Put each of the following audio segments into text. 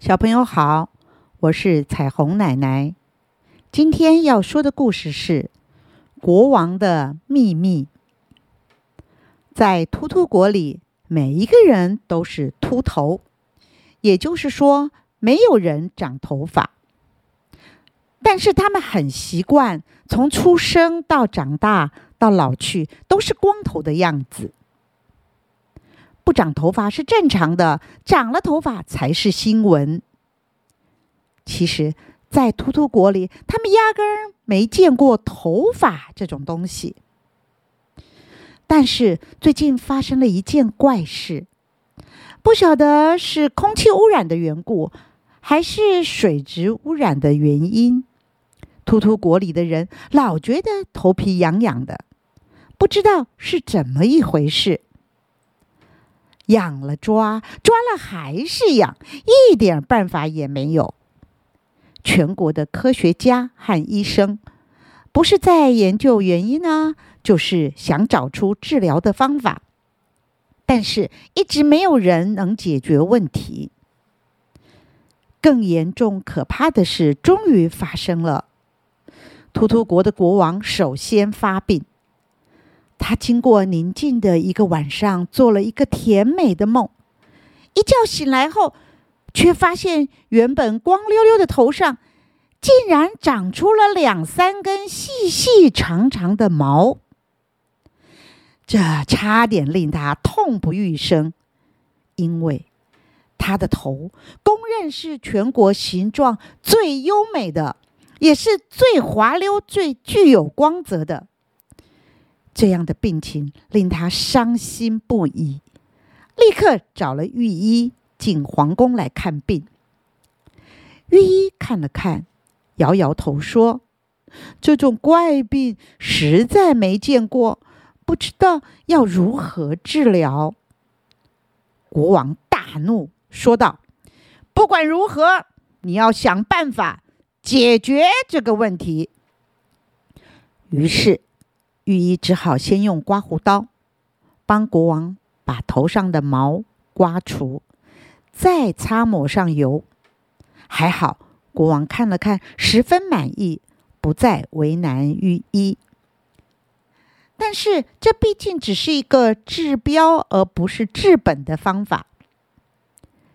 小朋友好，我是彩虹奶奶。今天要说的故事是《国王的秘密》。在秃秃国里，每一个人都是秃头，也就是说，没有人长头发。但是他们很习惯，从出生到长大到老去，都是光头的样子。不长头发是正常的，长了头发才是新闻。其实，在秃秃国里，他们压根儿没见过头发这种东西。但是最近发生了一件怪事，不晓得是空气污染的缘故，还是水质污染的原因。秃秃国里的人老觉得头皮痒痒的，不知道是怎么一回事。痒了抓，抓了还是痒，一点办法也没有。全国的科学家和医生，不是在研究原因呢，就是想找出治疗的方法，但是一直没有人能解决问题。更严重、可怕的事终于发生了：秃秃国的国王首先发病。他经过宁静的一个晚上，做了一个甜美的梦。一觉醒来后，却发现原本光溜溜的头上，竟然长出了两三根细细长长的毛。这差点令他痛不欲生，因为他的头公认是全国形状最优美的，也是最滑溜、最具有光泽的。这样的病情令他伤心不已，立刻找了御医进皇宫来看病。御医看了看，摇摇头说：“这种怪病实在没见过，不知道要如何治疗。”国王大怒，说道：“不管如何，你要想办法解决这个问题。”于是。御医只好先用刮胡刀帮国王把头上的毛刮除，再擦抹上油。还好，国王看了看，十分满意，不再为难御医。但是，这毕竟只是一个治标而不是治本的方法。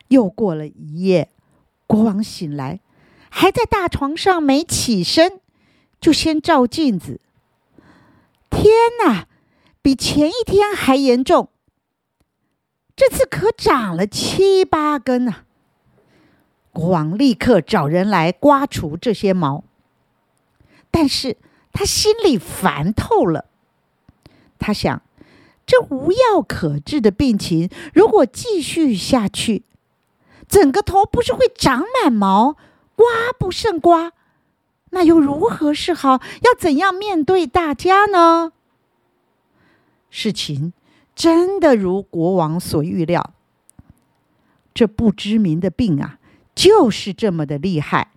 又过了一夜，国王醒来，还在大床上没起身，就先照镜子。天哪，比前一天还严重！这次可长了七八根啊！国王立刻找人来刮除这些毛，但是他心里烦透了。他想，这无药可治的病情，如果继续下去，整个头不是会长满毛，刮不胜刮？那又如何是好？要怎样面对大家呢？事情真的如国王所预料，这不知名的病啊，就是这么的厉害。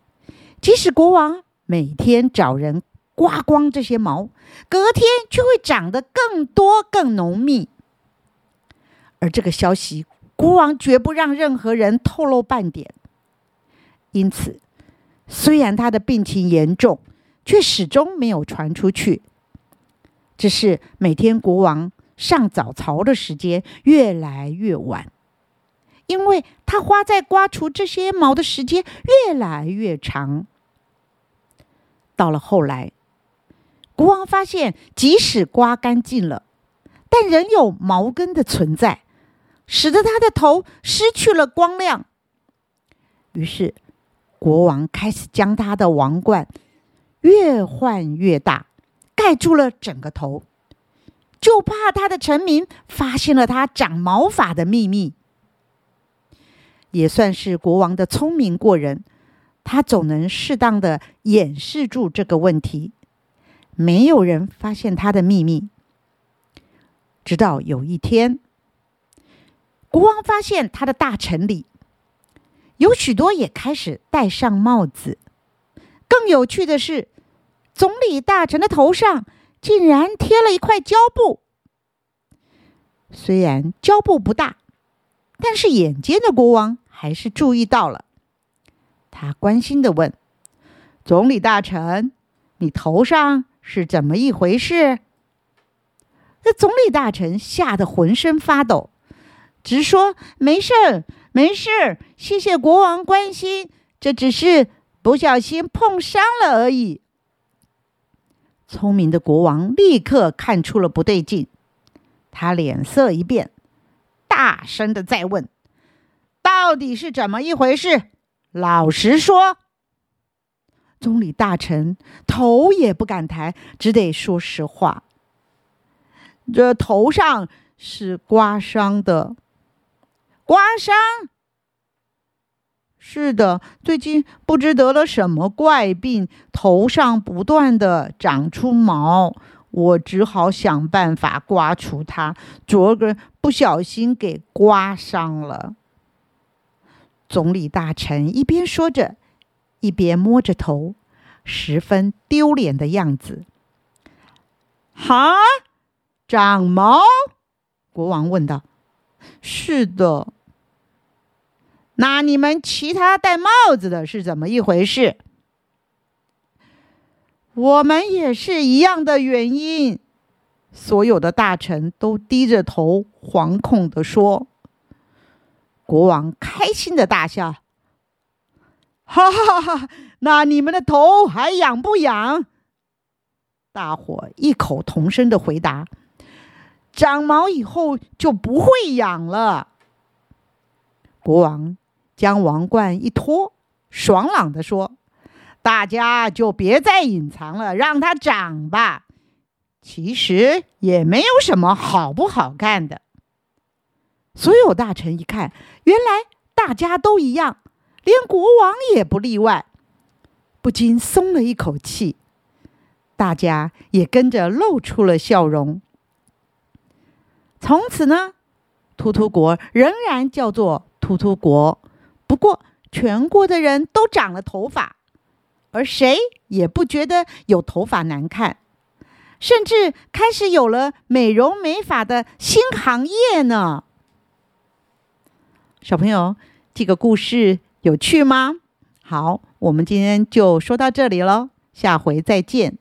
即使国王每天找人刮光这些毛，隔天却会长得更多、更浓密。而这个消息，国王绝不让任何人透露半点。因此。虽然他的病情严重，却始终没有传出去。只是每天国王上早朝的时间越来越晚，因为他花在刮除这些毛的时间越来越长。到了后来，国王发现，即使刮干净了，但仍有毛根的存在，使得他的头失去了光亮。于是。国王开始将他的王冠越换越大，盖住了整个头，就怕他的臣民发现了他长毛发的秘密。也算是国王的聪明过人，他总能适当的掩饰住这个问题，没有人发现他的秘密。直到有一天，国王发现他的大臣里。有许多也开始戴上帽子。更有趣的是，总理大臣的头上竟然贴了一块胶布。虽然胶布不大，但是眼尖的国王还是注意到了，他关心的问：“总理大臣，你头上是怎么一回事？”那总理大臣吓得浑身发抖，直说：“没事儿，没事儿，谢谢国王关心，这只是不小心碰伤了而已。”聪明的国王立刻看出了不对劲，他脸色一变，大声的再问：“到底是怎么一回事？老实说。”总理大臣头也不敢抬，只得说实话。这头上是刮伤的，刮伤。是的，最近不知得了什么怪病，头上不断的长出毛，我只好想办法刮除它。昨个不小心给刮伤了。总理大臣一边说着，一边摸着头，十分丢脸的样子。哈？长毛？国王问道。“是的。”那你们其他戴帽子的是怎么一回事？我们也是一样的原因。所有的大臣都低着头，惶恐的说。国王开心的大笑：“ 哈哈哈！那你们的头还痒不痒？”大伙异口同声的回答。长毛以后就不会痒了。国王将王冠一脱，爽朗地说：“大家就别再隐藏了，让它长吧。其实也没有什么好不好看的。”所有大臣一看，原来大家都一样，连国王也不例外，不禁松了一口气。大家也跟着露出了笑容。从此呢，突突国仍然叫做突突国。不过，全国的人都长了头发，而谁也不觉得有头发难看，甚至开始有了美容美发的新行业呢。小朋友，这个故事有趣吗？好，我们今天就说到这里喽，下回再见。